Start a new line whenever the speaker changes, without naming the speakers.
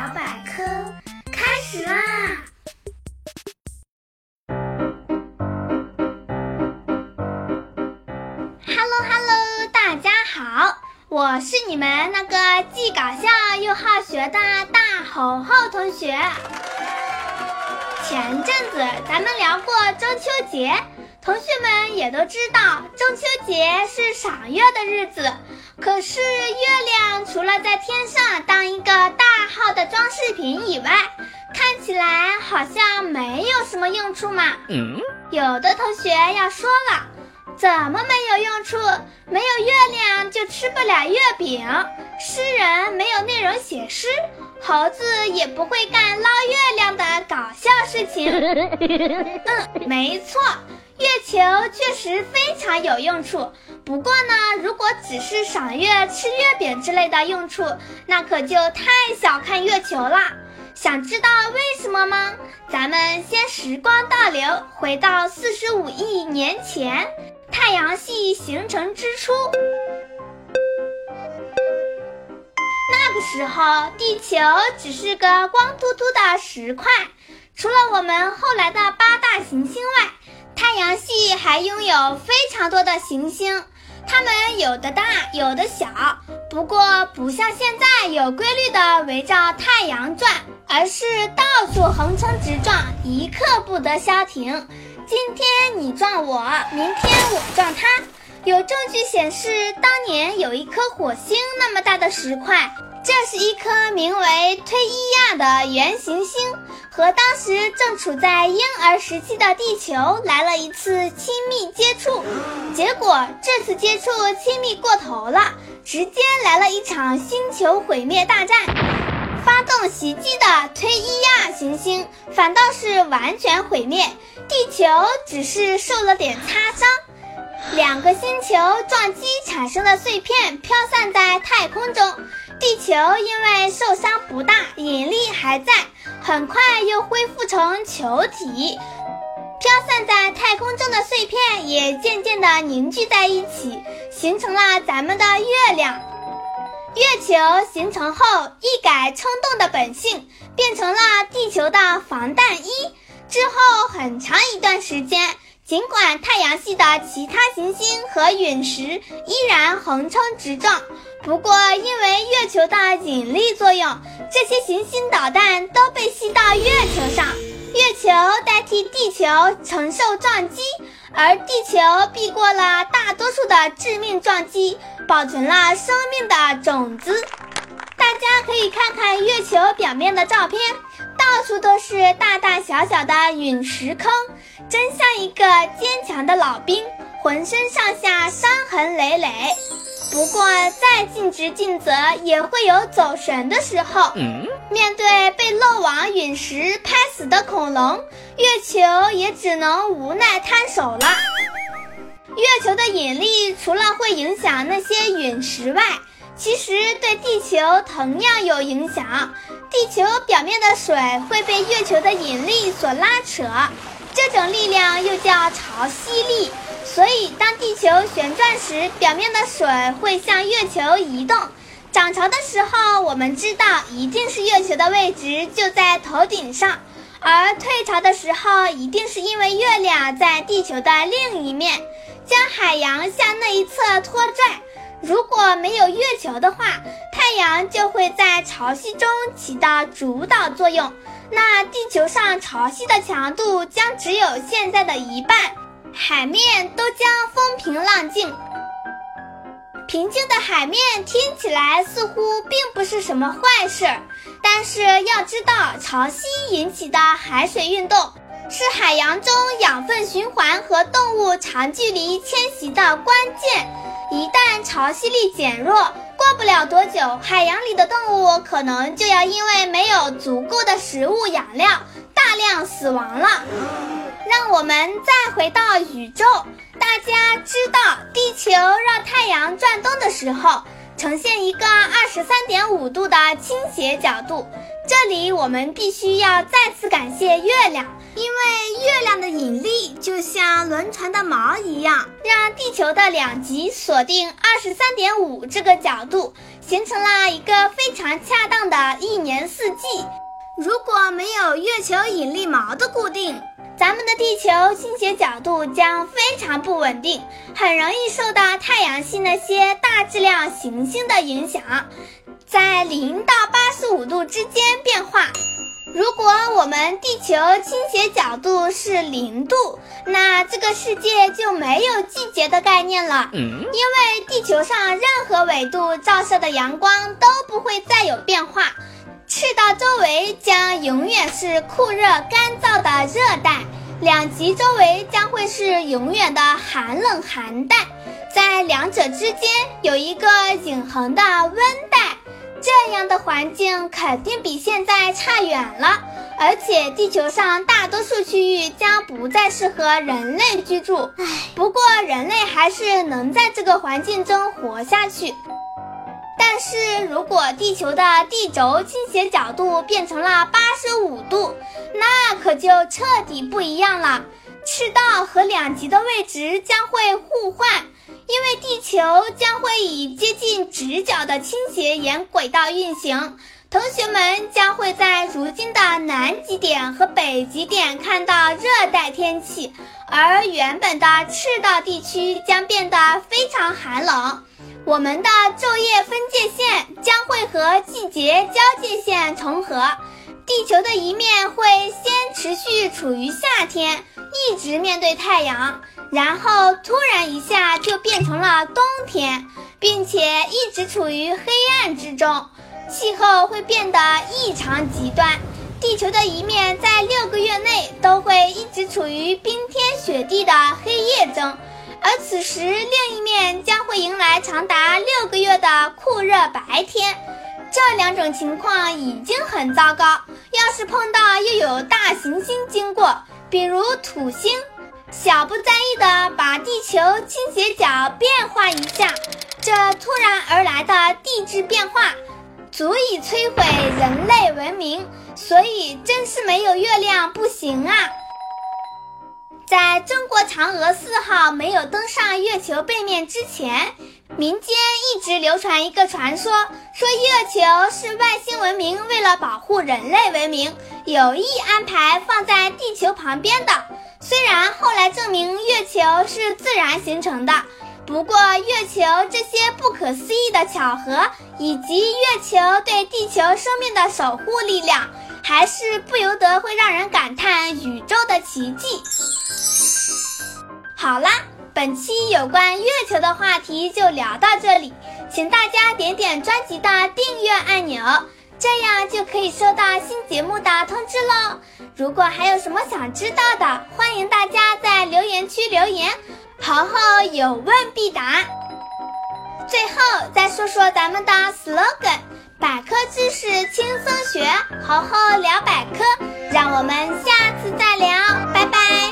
小百科开始啦
！Hello Hello，大家好，我是你们那个既搞笑又好学的大猴猴同学。前阵子咱们聊过中秋节。同学们也都知道，中秋节是赏月的日子。可是月亮除了在天上当一个的装饰品以外，看起来好像没有什么用处嘛。有的同学要说了，怎么没有用处？没有月亮就吃不了月饼，诗人没有内容写诗，猴子也不会干捞月亮的搞笑事情。嗯，没错。月球确实非常有用处，不过呢，如果只是赏月、吃月饼之类的用处，那可就太小看月球了。想知道为什么吗？咱们先时光倒流，回到四十五亿年前，太阳系形成之初。那个时候，地球只是个光秃秃的石块，除了我们后来的八大行星外。太阳系还拥有非常多的行星，它们有的大，有的小，不过不像现在有规律的围绕太阳转，而是到处横冲直撞，一刻不得消停。今天你撞我，明天我撞他。有证据显示，当年有一颗火星那么大的石块，这是一颗名为推伊亚的圆行星。和当时正处在婴儿时期的地球来了一次亲密接触，结果这次接触亲密过头了，直接来了一场星球毁灭大战。发动袭击的推伊亚行星反倒是完全毁灭，地球只是受了点擦伤。两个星球撞击产生的碎片飘散在太空中，地球因为受伤不大，引力还在。很快又恢复成球体，飘散在太空中的碎片也渐渐地凝聚在一起，形成了咱们的月亮。月球形成后，一改冲动的本性，变成了地球的防弹衣。之后很长一段时间，尽管太阳系的其他行星和陨石依然横冲直撞。不过，因为月球的引力作用，这些行星导弹都被吸到月球上，月球代替地球承受撞击，而地球避过了大多数的致命撞击，保存了生命的种子。大家可以看看月球表面的照片，到处都是大大小小的陨石坑，真像一个坚强的老兵，浑身上下伤痕累累。不过，再尽职尽责，也会有走神的时候。面对被漏网陨石拍死的恐龙，月球也只能无奈摊手了。月球的引力除了会影响那些陨石外，其实对地球同样有影响。地球表面的水会被月球的引力所拉扯，这种力量又叫潮汐力。所以，当地球旋转时，表面的水会向月球移动。涨潮的时候，我们知道一定是月球的位置就在头顶上；而退潮的时候，一定是因为月亮在地球的另一面，将海洋向那一侧拖拽。没有月球的话，太阳就会在潮汐中起到主导作用，那地球上潮汐的强度将只有现在的一半。海面都将风平浪静。平静的海面听起来似乎并不是什么坏事，但是要知道，潮汐引起的海水运动是海洋中养分循环和动物长距离迁徙的关键。一旦潮汐力减弱，过不了多久，海洋里的动物可能就要因为没有足够的食物养料，大量死亡了。让我们再回到宇宙，大家知道地球绕太阳转动的时候，呈现一个二十五度的倾斜角度。这里我们必须要再次感谢月亮，因为月亮的引力就像轮船的锚一样，让地球的两极锁定二十三点五这个角度，形成了一个非常恰当的一年四季。如果没有月球引力锚的固定，咱们的地球倾斜角度将非常不稳定，很容易受到太阳系那些大质量行星的影响，在零到八十五度之间变化。如果我们地球倾斜角度是零度，那这个世界就没有季节的概念了，因为地球上任何纬度照射的阳光都不会再有变化。赤道周围将永远是酷热干燥的热带，两极周围将会是永远的寒冷寒带，在两者之间有一个永恒的温带。这样的环境肯定比现在差远了，而且地球上大多数区域将不再适合人类居住。唉，不过人类还是能在这个环境中活下去。但是如果地球的地轴倾斜角度变成了八十五度，那可就彻底不一样了。赤道和两极的位置将会互换，因为地球将会以接近直角的倾斜沿轨道运行。同学们将会在如今的南极点和北极点看到热带天气，而原本的赤道地区将变得非常寒冷。我们的昼夜分界线将会和季节交界线重合，地球的一面会先持续处于夏天，一直面对太阳，然后突然一下就变成了冬天，并且一直处于黑暗之中，气候会变得异常极端，地球的一面在六个月内都会一直处于冰天雪地的黑夜中。而此时，另一面将会迎来长达六个月的酷热白天。这两种情况已经很糟糕，要是碰到又有大行星经过，比如土星，小不在意的把地球倾斜角变化一下，这突然而来的地质变化，足以摧毁人类文明。所以，真是没有月亮不行啊！在中国嫦娥四号没有登上月球背面之前，民间一直流传一个传说，说月球是外星文明为了保护人类文明，有意安排放在地球旁边的。虽然后来证明月球是自然形成的，不过月球这些不可思议的巧合，以及月球对地球生命的守护力量，还是不由得会让人感叹宇宙的奇迹。好啦，本期有关月球的话题就聊到这里，请大家点点专辑的订阅按钮，这样就可以收到新节目的通知喽。如果还有什么想知道的，欢迎大家在留言区留言，豪豪有问必答。最后再说说咱们的 slogan：百科知识轻松学，豪豪聊百科，让我们下次再聊，拜拜。